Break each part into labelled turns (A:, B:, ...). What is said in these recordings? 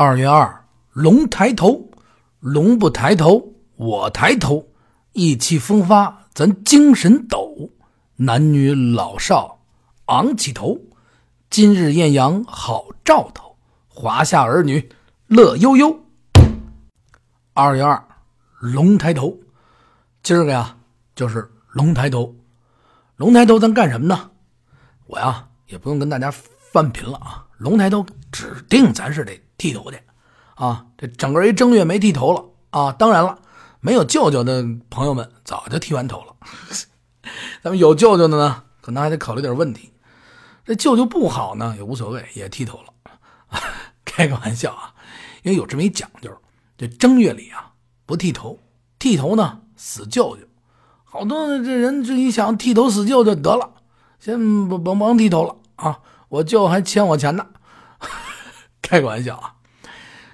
A: 二月二，龙抬头，龙不抬头，我抬头，意气风发，咱精神抖，男女老少昂起头，今日艳阳好兆头，华夏儿女乐悠悠。二月二，龙抬头，今儿个呀就是龙抬头，龙抬头咱干什么呢？我呀也不用跟大家翻频了啊，龙抬头指定咱是得。剃头去，啊，这整个一正月没剃头了啊！当然了，没有舅舅的朋友们早就剃完头了。咱们有舅舅的呢，可能还得考虑点问题。这舅舅不好呢，也无所谓，也剃头了。开个玩笑啊，因为有这么一讲究，这正月里啊不剃头，剃头呢死舅舅。好多这人这一想剃头死舅舅得了，先甭甭甭剃头了啊！我舅还欠我钱呢。开个玩笑啊，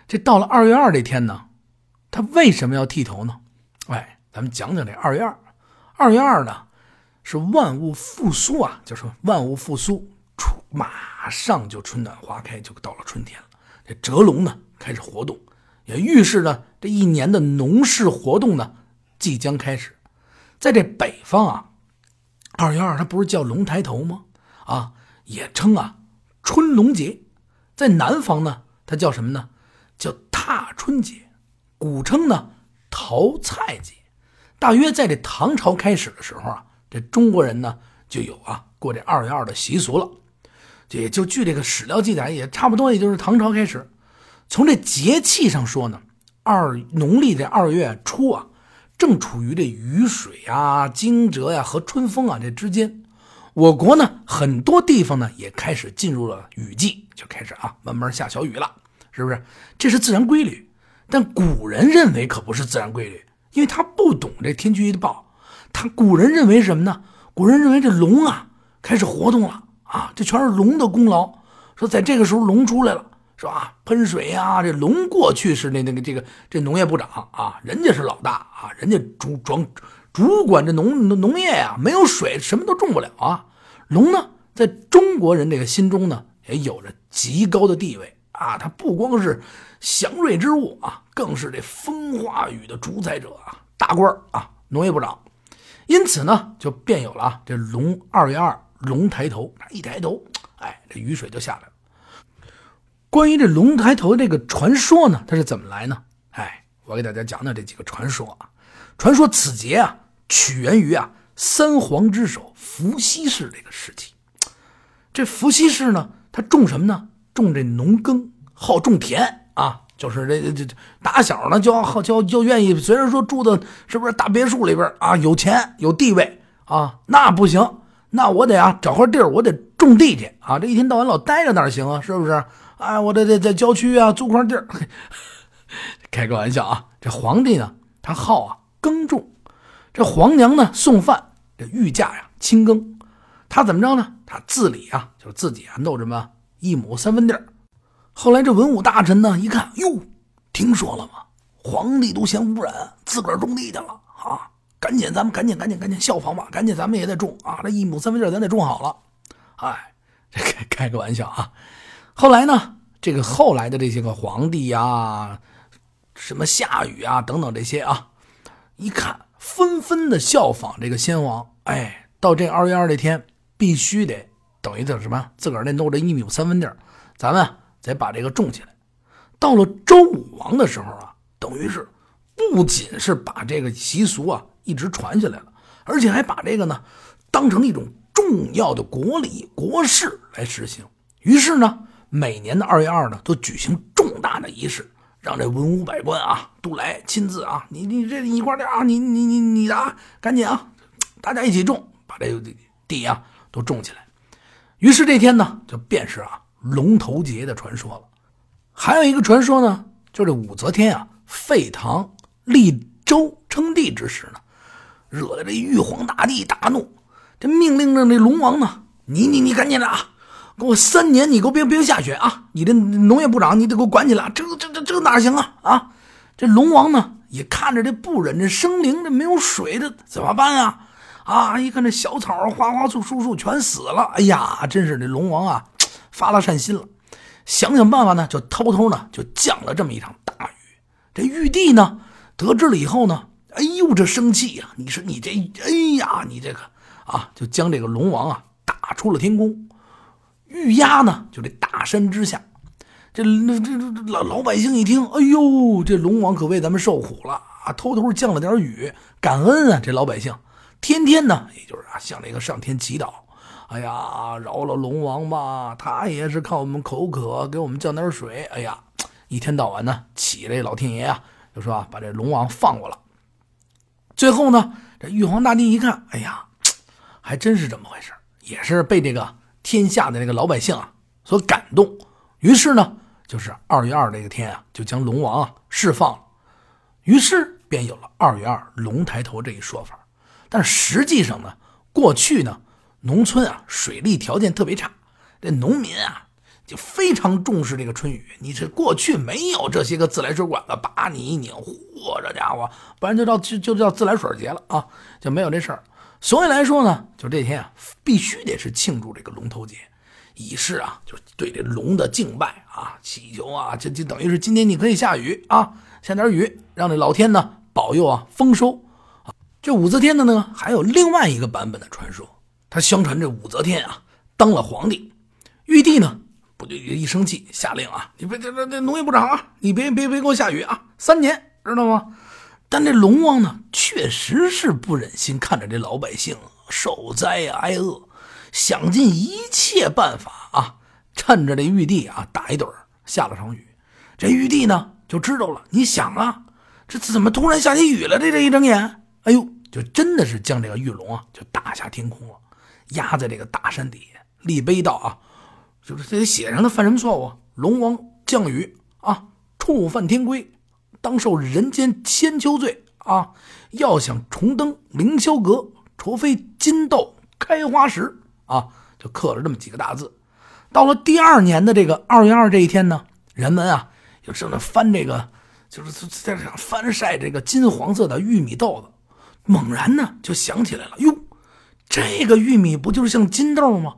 A: 这到了二月二这天呢，他为什么要剃头呢？哎，咱们讲讲这二月二。二月二呢，是万物复苏啊，就是万物复苏，春马上就春暖花开，就到了春天了。这蛰龙呢开始活动，也预示着这一年的农事活动呢即将开始。在这北方啊，二月二它不是叫龙抬头吗？啊，也称啊春龙节。在南方呢，它叫什么呢？叫踏春节，古称呢淘菜节。大约在这唐朝开始的时候啊，这中国人呢就有啊过这二月二的习俗了。也就据这个史料记载，也差不多也就是唐朝开始。从这节气上说呢，二农历这二月初啊，正处于这雨水啊、惊蛰呀和春风啊这之间。我国呢，很多地方呢也开始进入了雨季，就开始啊慢慢下小雨了，是不是？这是自然规律。但古人认为可不是自然规律，因为他不懂这天气预报。他古人认为什么呢？古人认为这龙啊开始活动了啊，这全是龙的功劳。说在这个时候龙出来了，是吧？喷水呀，这龙过去是那那个这个这农业部长啊，人家是老大啊，人家主装。主管这农农业呀，没有水什么都种不了啊。龙呢，在中国人这个心中呢，也有着极高的地位啊。它不光是祥瑞之物啊，更是这风化雨的主宰者啊，大官啊，农业部长。因此呢，就便有了啊这龙二月二龙抬头，一抬头，哎，这雨水就下来了。关于这龙抬头这个传说呢，它是怎么来呢？哎，我给大家讲讲这几个传说啊。传说此节啊。起源于啊三皇之首伏羲氏这个时期，这伏羲氏呢，他种什么呢？种这农耕，好种田啊，就是这这这打小呢就好就就愿意，虽然说住的是不是大别墅里边啊，有钱有地位啊，那不行，那我得啊找块地儿，我得种地去啊，这一天到晚老待着哪行啊？是不是？哎，我得得在郊区啊租块地儿，开个玩笑啊。这皇帝呢，他好啊耕种。这皇娘呢送饭，这御驾呀亲耕，他怎么着呢？他自理啊，就是自己啊弄什么一亩三分地儿。后来这文武大臣呢一看，哟，听说了吗？皇帝都嫌污染，自个儿种地去了啊！赶紧，咱们赶紧赶紧赶紧效仿吧！赶紧，咱们也得种啊！这一亩三分地儿咱得种好了。哎，这开开个玩笑啊！后来呢，这个后来的这些个皇帝呀，什么夏禹啊等等这些啊，一看。纷纷的效仿这个先王，哎，到这二月二这天，必须得等于叫什么？自个儿那弄这一亩三分地儿，咱们得把这个种起来。到了周武王的时候啊，等于是不仅是把这个习俗啊一直传下来了，而且还把这个呢当成一种重要的国礼国事来实行。于是呢，每年的二月二呢，都举行重大的仪式。让这文武百官啊都来亲自啊，你你这一块的啊，你你你你的啊，赶紧啊，大家一起种，把这个地啊都种起来。于是这天呢，就便是啊龙头节的传说了。还有一个传说呢，就这武则天啊废唐立周称帝之时呢，惹得这玉皇大帝大怒，这命令着那龙王呢，你你你赶紧的啊。给我三年，你给我别别下雪啊！你这农业部长，你得给我管起来。这这这这哪行啊？啊！这龙王呢也看着这不忍这生灵，这没有水，这怎么办啊？啊！一看这小草、花花树、树树全死了，哎呀，真是这龙王啊发了善心了，想想办法呢，就偷偷呢就降了这么一场大雨。这玉帝呢得知了以后呢，哎呦这生气呀！你说你这，哎呀你这个啊，就将这个龙王啊打出了天宫，玉压呢就这大山之下。这那这这老老百姓一听，哎呦，这龙王可为咱们受苦了啊！偷偷降了点雨，感恩啊！这老百姓天天呢，也就是啊，向这个上天祈祷，哎呀，饶了龙王吧，他也是看我们口渴，给我们降点水。哎呀，一天到晚呢，起这老天爷啊，就说啊，把这龙王放过了。最后呢，这玉皇大帝一看，哎呀，还真是这么回事，也是被这个天下的这个老百姓啊所感动，于是呢。就是二月二这个天啊，就将龙王啊释放了，于是便有了二月二龙抬头这一说法。但实际上呢，过去呢，农村啊水利条件特别差，这农民啊就非常重视这个春雨。你这过去没有这些个自来水管子，把你一拧，嚯，这家伙，不然就叫就就叫自来水节了啊，就没有这事儿。所以来说呢，就这天啊，必须得是庆祝这个龙头节。以示啊，就对这龙的敬拜啊，祈求啊，这就等于是今天你可以下雨啊，下点雨，让这老天呢保佑啊丰收啊。这武则天的呢，还有另外一个版本的传说。他相传这武则天啊当了皇帝，玉帝呢不就一生气下令啊，你别这这这农业部长啊，你别别别给我下雨啊，三年知道吗？但这龙王呢，确实是不忍心看着这老百姓受灾挨饿。想尽一切办法啊，趁着这玉帝啊打一盹下了场雨。这玉帝呢就知道了，你想啊，这怎么突然下起雨了？这这一睁眼，哎呦，就真的是将这个玉龙啊就打下天空了，压在这个大山底下，立碑道啊，就是这写上他犯什么错误？龙王降雨啊，触犯天规，当受人间千秋罪啊！要想重登凌霄阁，除非金豆开花时。啊，就刻了这么几个大字。到了第二年的这个二月二这一天呢，人们啊就正在翻这个，就是在这翻晒这个金黄色的玉米豆子。猛然呢就想起来了，哟，这个玉米不就是像金豆吗？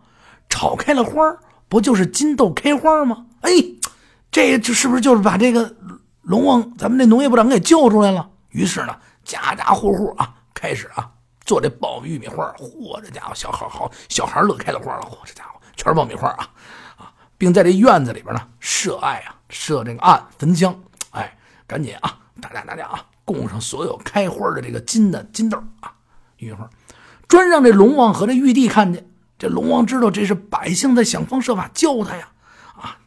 A: 炒开了花不就是金豆开花吗？哎，这这是不是就是把这个龙王咱们这农业部长给救出来了？于是呢，家家户户啊开始啊。做这爆玉米花嚯，这家伙小孩好，小孩乐开了花了，嚯，这家伙全是爆米花啊啊，并在这院子里边呢设爱啊，设这个案焚香，哎，赶紧啊，大家大家啊，供上所有开花的这个金的金豆啊，玉米花，专让这龙王和这玉帝看见。这龙王知道这是百姓在想方设法救他呀，啊，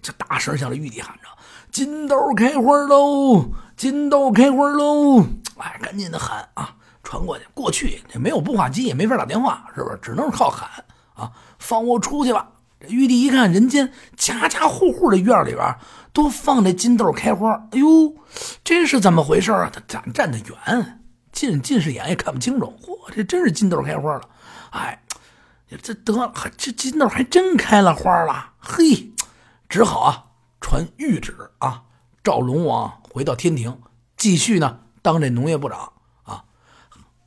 A: 这大声向这玉帝喊着：“金豆开花喽，金豆开花喽！” 哎，赶紧的喊啊。传过去，过去这没有步话机，也没法打电话，是不是？只能是靠喊啊！放我出去吧！这玉帝一看，人间家家户户的院里边都放这金豆开花，哎呦，这是怎么回事啊？他站站得远，近近视眼也看不清楚。嚯，这真是金豆开花了！哎，这得了，这金豆还真开了花了。嘿，只好啊，传谕旨啊，召龙王回到天庭，继续呢当这农业部长啊。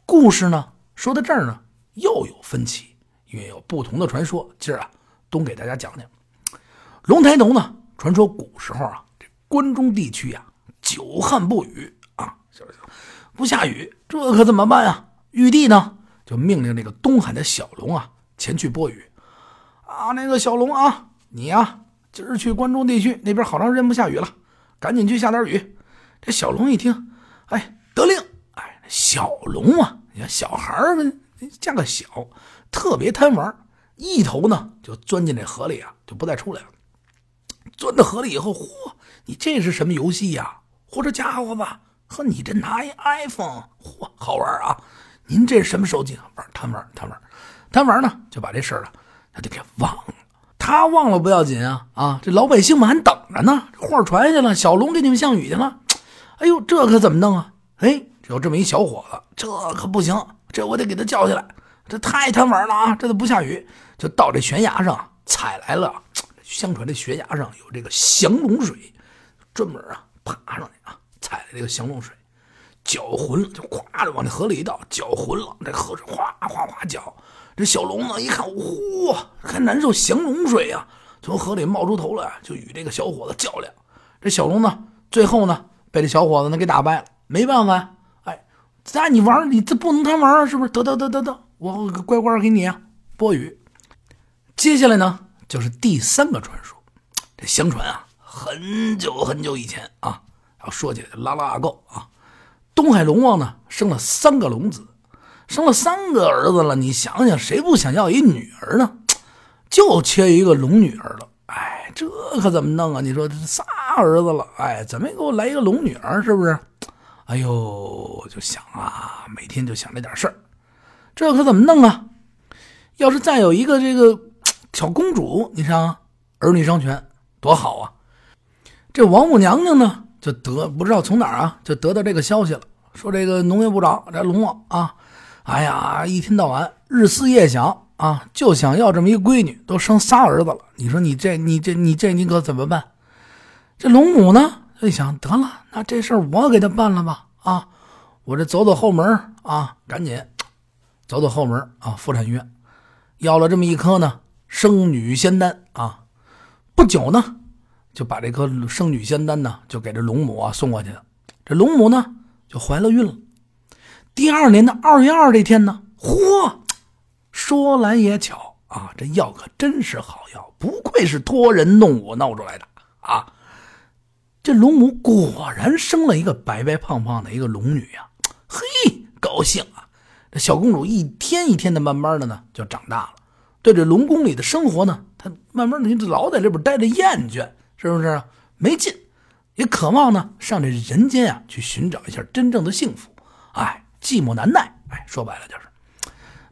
A: 故事呢，说到这儿呢，又有分歧，因为有不同的传说。今儿啊，东给大家讲讲。龙抬头呢，传说古时候啊，这关中地区呀，久旱不雨啊，不下雨，这可怎么办呀？玉帝呢，就命令这个东海的小龙啊，前去播雨。啊，那个小龙啊，你呀，今儿去关中地区那边，好长时间不下雨了，赶紧去下点雨。这小龙一听，哎，得令。哎小龙啊，你看小孩儿加个小，特别贪玩，一头呢就钻进这河里啊，就不再出来了。钻到河里以后，嚯，你这是什么游戏呀？嚯，这家伙吧，呵，你这拿一 iPhone，嚯，好玩啊！您这是什么手机？玩贪玩，贪玩，贪玩呢，就把这事儿啊，他就给忘了。他忘了不要紧啊，啊，这老百姓们还等着呢。这话传下去了，小龙给你们降雨去了。哎呦，这可怎么弄啊？哎。有这么一小伙子，这可不行，这我得给他叫下来。这太贪玩了啊！这都不下雨，就到这悬崖上采来了。相传这悬崖上有这个降龙水，专门啊爬上去啊采来这个降龙水，搅浑了就咵着往这河里一倒，搅浑了这河水哗哗哗搅。这小龙呢一看，嚯，还难受降龙水呀，从河里冒出头来，就与这个小伙子较量。这小龙呢，最后呢，被这小伙子呢给打败了。没办法呀，哎，那你玩你这不能贪玩啊，是不是？得得得得得，我乖乖给你啊，波雨。接下来呢，就是第三个传说。这相传啊，很久很久以前啊，要说起来拉拉够啊。东海龙王呢，生了三个龙子，生了三个儿子了。你想想，谁不想要一女儿呢？就缺一个龙女儿了。哎，这可怎么弄啊？你说这仨儿子了，哎，怎么给我来一个龙女儿？是不是？哎呦，就想啊，每天就想这点事儿，这可怎么弄啊？要是再有一个这个 小公主，你想儿女双全多好啊！这王母娘娘呢？就得不知道从哪儿啊，就得到这个消息了，说这个农业部长这龙王啊，哎呀，一天到晚日思夜想啊，就想要这么一闺女，都生仨儿子了。你说你这你这你这你可怎么办？这龙母呢，就想得了，那这事儿我给他办了吧啊，我这走走后门啊，赶紧走走后门啊，妇产医院要了这么一颗呢生女仙丹啊，不久呢。就把这颗生女仙丹呢，就给这龙母啊送过去了。这龙母呢，就怀了孕了。第二年的二月二这天呢，嚯，说来也巧啊，这药可真是好药，不愧是托人弄我闹出来的啊！这龙母果然生了一个白白胖胖的一个龙女呀，嘿，高兴啊！这小公主一天一天的，慢慢的呢就长大了，对这龙宫里的生活呢，她慢慢的就老在这边待着厌倦。是不是没劲？也渴望呢，上这人间啊，去寻找一下真正的幸福。哎，寂寞难耐。哎，说白了就是，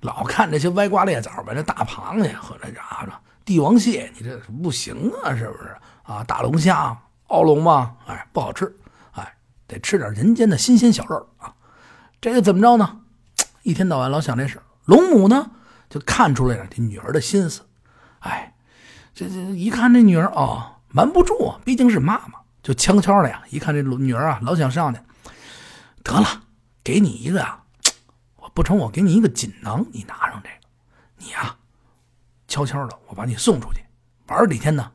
A: 老看这些歪瓜裂枣吧，这大螃蟹和这啥的帝王蟹，你这不行啊，是不是啊？大龙虾、鳌龙嘛，哎，不好吃。哎，得吃点人间的新鲜小肉啊。这个怎么着呢？一天到晚老想这事。龙母呢，就看出来了这女儿的心思。哎，这这一看这女儿啊。瞒不住啊，毕竟是妈妈，就悄悄的呀。一看这女儿啊，老想上去，得了，给你一个啊，我不成，我给你一个锦囊，你拿上这个，你啊，悄悄的，我把你送出去玩几天呢，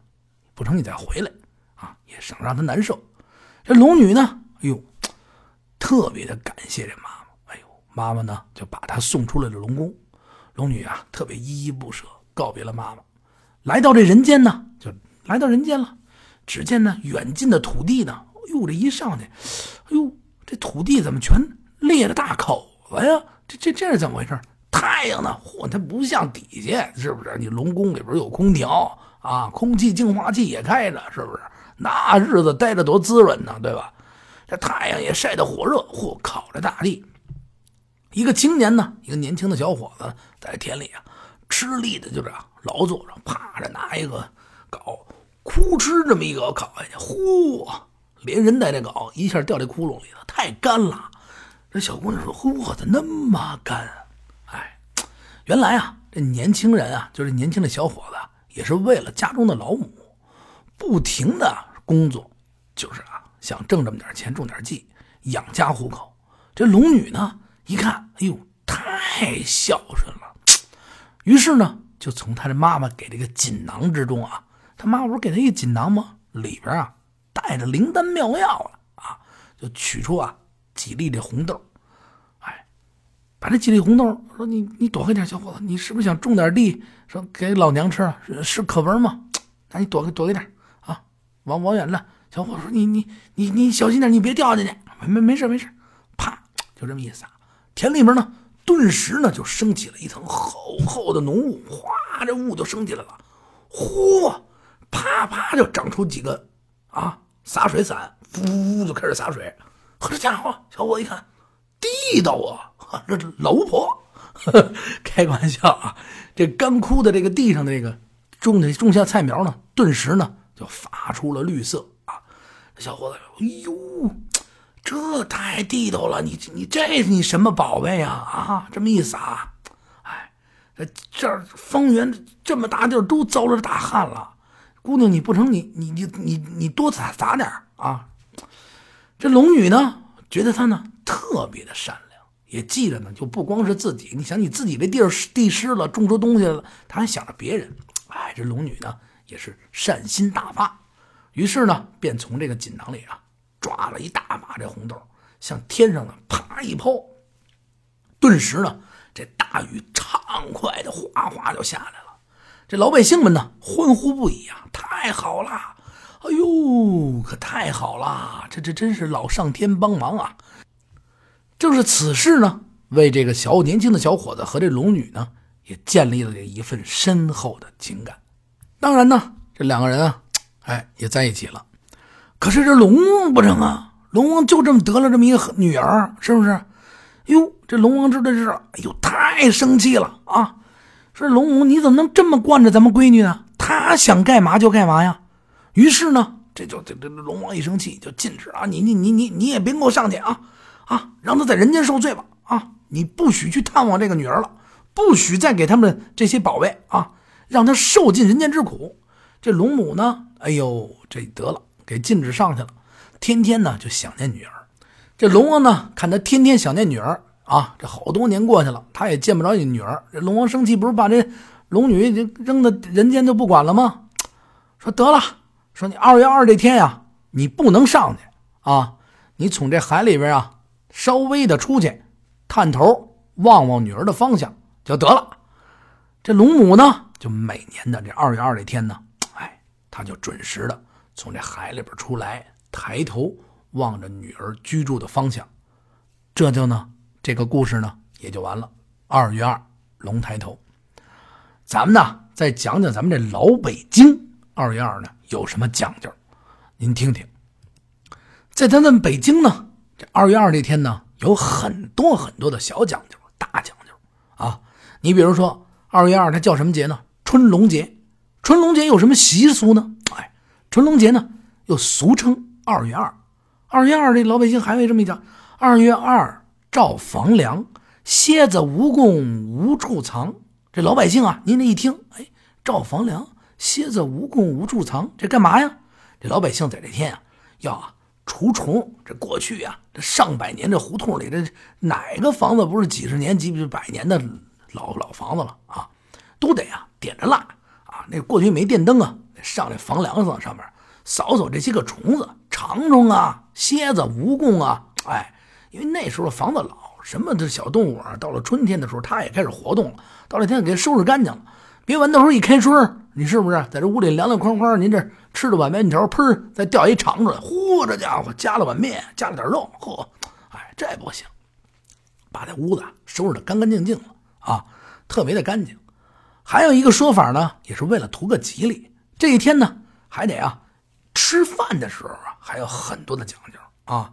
A: 不成，你再回来啊，也省让他难受。这龙女呢，哎呦，特别的感谢这妈妈，哎呦，妈妈呢就把她送出来了龙宫。龙女啊，特别依依不舍，告别了妈妈，来到这人间呢，就。来到人间了，只见呢远近的土地呢，哎呦这一上去，哎呦这土地怎么全裂了大口子呀？这这这是怎么回事？太阳呢？嚯，它不像底下，是不是？你龙宫里边有空调啊，空气净化器也开着，是不是？那日子待着多滋润呢，对吧？这太阳也晒得火热，嚯，烤着大地。一个青年呢，一个年轻的小伙子在田里啊，吃力的就这样劳作着，趴着拿一个镐。哭哧这么一个镐下去，呼，连人带这镐一下掉这窟窿里了，太干了。这小姑娘说：“嚯，咋那么干啊？”哎，原来啊，这年轻人啊，就是年轻的小伙子，也是为了家中的老母，不停的工作，就是啊，想挣这么点钱，种点地，养家糊口。这龙女呢，一看，哎呦，太孝顺了，于是呢，就从她的妈妈给这个锦囊之中啊。他妈不是给她一锦囊吗？里边啊带着灵丹妙药了啊！就取出啊几粒的红豆，哎，把这几粒红豆说你你躲开点，小伙子，你是不是想种点地，说给老娘吃是是可文吗？那你躲开躲开点啊，往往远了。小伙子说你你你你小心点，你别掉进去。没没没事没事，啪就这么一撒，田里面呢顿时呢就升起了一层厚厚的浓雾，哗，这雾就升起来了，呼！啪啪就长出几个啊洒水伞，呜呜就开始洒水。呵，这家伙，小伙一看，地道啊！这老巫婆，开玩笑啊！这干枯的这个地上的这个种的种下菜苗呢，顿时呢就发出了绿色啊！小伙子，哎呦，这太地道了！你你这是你什么宝贝呀？啊，这么一撒，哎，这这方圆这么大地儿都遭了大旱了。姑娘，你不成，你你你你你多撒撒点啊！这龙女呢，觉得他呢特别的善良，也记着呢，就不光是自己。你想，你自己这地儿地湿了，种出东西了，他还想着别人。哎，这龙女呢也是善心大发，于是呢，便从这个锦囊里啊抓了一大把这红豆，向天上呢啪一抛，顿时呢，这大雨畅快的哗哗就下来了。这老百姓们呢欢呼不已啊！太好了，哎呦，可太好了！这这真是老上天帮忙啊！正是此事呢，为这个小年轻的小伙子和这龙女呢，也建立了一份深厚的情感。当然呢，这两个人啊，哎，也在一起了。可是这龙王不成啊！龙王就这么得了这么一个女儿，是不是？哟，这龙王知道这是，哎呦，太生气了啊！说龙王，你怎么能这么惯着咱们闺女呢？她想干嘛就干嘛呀！于是呢，这就这这龙王一生气就禁止啊，你你你你你也别给我上去啊！啊，让他在人间受罪吧！啊，你不许去探望这个女儿了，不许再给他们这些宝贝啊，让他受尽人间之苦。这龙母呢，哎呦，这得了，给禁止上去了，天天呢就想念女儿。这龙王呢，看他天天想念女儿啊，这好多年过去了，他也见不着你女儿。这龙王生气，不是把这龙女扔到人间就不管了吗？说得了，说你二月二这天呀，你不能上去啊，你从这海里边啊。稍微的出去，探头望望女儿的方向就得了。这龙母呢，就每年的这二月二这天呢，哎，他就准时的从这海里边出来，抬头望着女儿居住的方向。这就呢，这个故事呢也就完了。二月二，龙抬头。咱们呢再讲讲咱们这老北京二月二呢有什么讲究？您听听，在咱们北京呢。这二月二这天呢，有很多很多的小讲究、大讲究啊。你比如说，二月二它叫什么节呢？春龙节。春龙节有什么习俗呢？哎，春龙节呢又俗称二月二。二月二这老百姓还会这么一讲：二月二照房梁，蝎子蜈蚣无处藏。这老百姓啊，您这一听，哎，照房梁，蝎子蜈蚣无处藏，这干嘛呀？这老百姓在这天啊，要啊。除虫，这过去啊，这上百年这胡同里，这哪个房子不是几十年、几百年的老老房子了啊？都得啊点着蜡啊。那过去没电灯啊，上这房梁上上面扫扫这些个虫子，长虫啊、蝎子、蜈蚣啊。哎，因为那时候房子老，什么这小动物啊，到了春天的时候，它也开始活动了。到那天给收拾干净了，别完到时候一开春，你是不是在这屋里凉凉快快？您这。吃了碗面条，砰，再掉一肠出来，嚯，这家伙加了碗面，加了点肉，嚯，哎，这不行，把这屋子收拾的干干净净了啊，特别的干净。还有一个说法呢，也是为了图个吉利。这一天呢，还得啊，吃饭的时候啊，还有很多的讲究啊。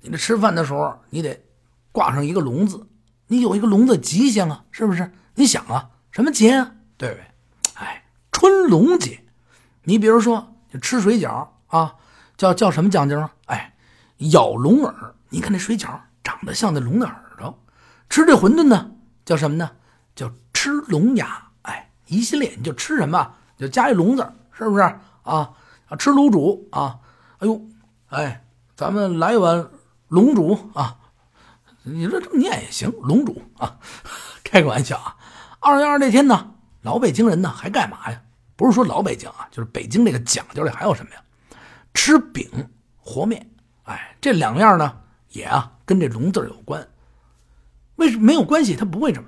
A: 你这吃饭的时候，你得挂上一个笼子，你有一个笼子吉祥啊，是不是？你想啊，什么节啊？对不对？春龙节。你比如说。吃水饺啊，叫叫什么讲究啊？哎，咬龙耳。你看那水饺长得像那龙的耳朵。吃这馄饨呢，叫什么呢？叫吃龙牙。哎，一系列你就吃什么，就加一龙字，是不是啊？啊，吃卤煮啊。哎呦，哎，咱们来一碗龙煮啊。你说这么念也行，龙煮啊。开个玩笑啊。二月二那天呢，老北京人呢还干嘛呀？不是说老北京啊，就是北京这个讲究里还有什么呀？吃饼和面，哎，这两样呢也啊跟这龙字有关。为什么没有关系？它不会这么。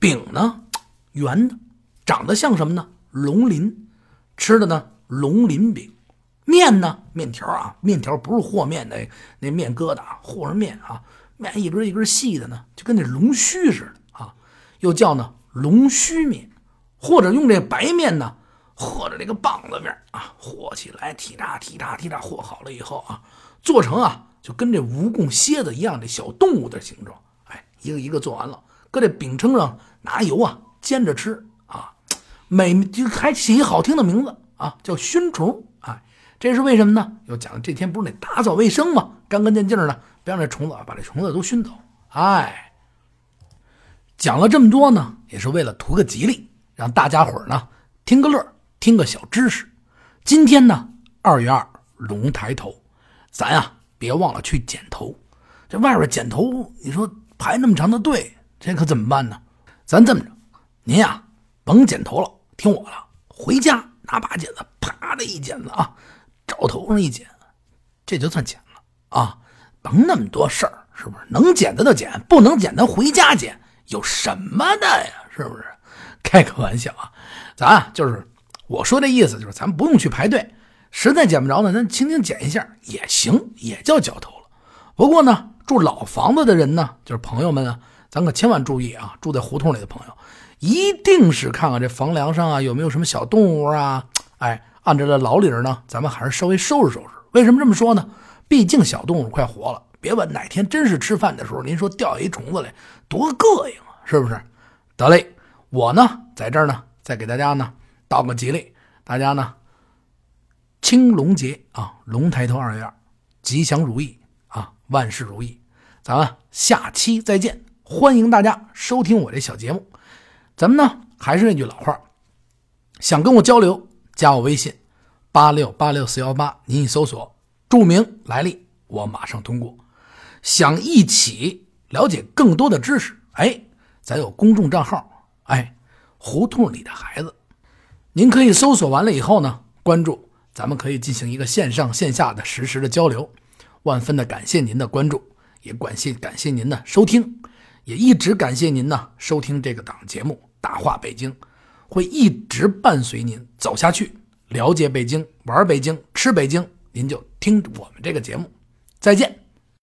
A: 饼呢圆的，长得像什么呢？龙鳞，吃的呢龙鳞饼。面呢面条啊，面条不是和面的那面疙瘩，和着面啊，面一根一根细的呢，就跟那龙须似的啊，又叫呢龙须面，或者用这白面呢。和着这个棒子面啊，和起来，踢喳踢喳踢喳，和好了以后啊，做成啊，就跟这蜈蚣、蝎子一样的小动物的形状。哎，一个一个做完了，搁这饼铛上拿油啊煎着吃啊，美就还起一好听的名字啊，叫熏虫。哎，这是为什么呢？要讲这天不是得打扫卫生吗？干干净净的，别让这虫子把这虫子都熏走。哎，讲了这么多呢，也是为了图个吉利，让大家伙呢听个乐。听个小知识，今天呢，二月二龙抬头，咱呀别忘了去剪头。这外边剪头，你说排那么长的队，这可怎么办呢？咱这么着，您呀甭剪头了，听我的，回家拿把剪子啪的一剪子啊，照头上一剪，这就算剪了啊，甭那么多事儿，是不是？能剪的就剪，不能剪的回家剪，有什么的呀？是不是？开个玩笑啊，咱啊就是我说的意思，就是咱不用去排队，实在捡不着呢，咱轻轻捡一下也行，也叫绞头了。不过呢，住老房子的人呢，就是朋友们啊，咱可千万注意啊，住在胡同里的朋友，一定是看看这房梁上啊有没有什么小动物啊，哎，按照这老理儿呢，咱们还是稍微收拾收拾。为什么这么说呢？毕竟小动物快活了，别问哪天真是吃饭的时候，您说掉一虫子来，多膈应啊，是不是？得嘞。我呢，在这儿呢，再给大家呢道个吉利，大家呢青龙节啊，龙抬头二月二，吉祥如意啊，万事如意。咱们下期再见，欢迎大家收听我这小节目。咱们呢还是那句老话，想跟我交流，加我微信八六八六四幺八，您一搜索，注明来历，我马上通过。想一起了解更多的知识，哎，咱有公众账号。哎，胡同里的孩子，您可以搜索完了以后呢，关注，咱们可以进行一个线上线下的实时的交流。万分的感谢您的关注，也感谢感谢您的收听，也一直感谢您呢收听这个档节目《大话北京》，会一直伴随您走下去，了解北京，玩北京，吃北京，您就听我们这个节目。再见。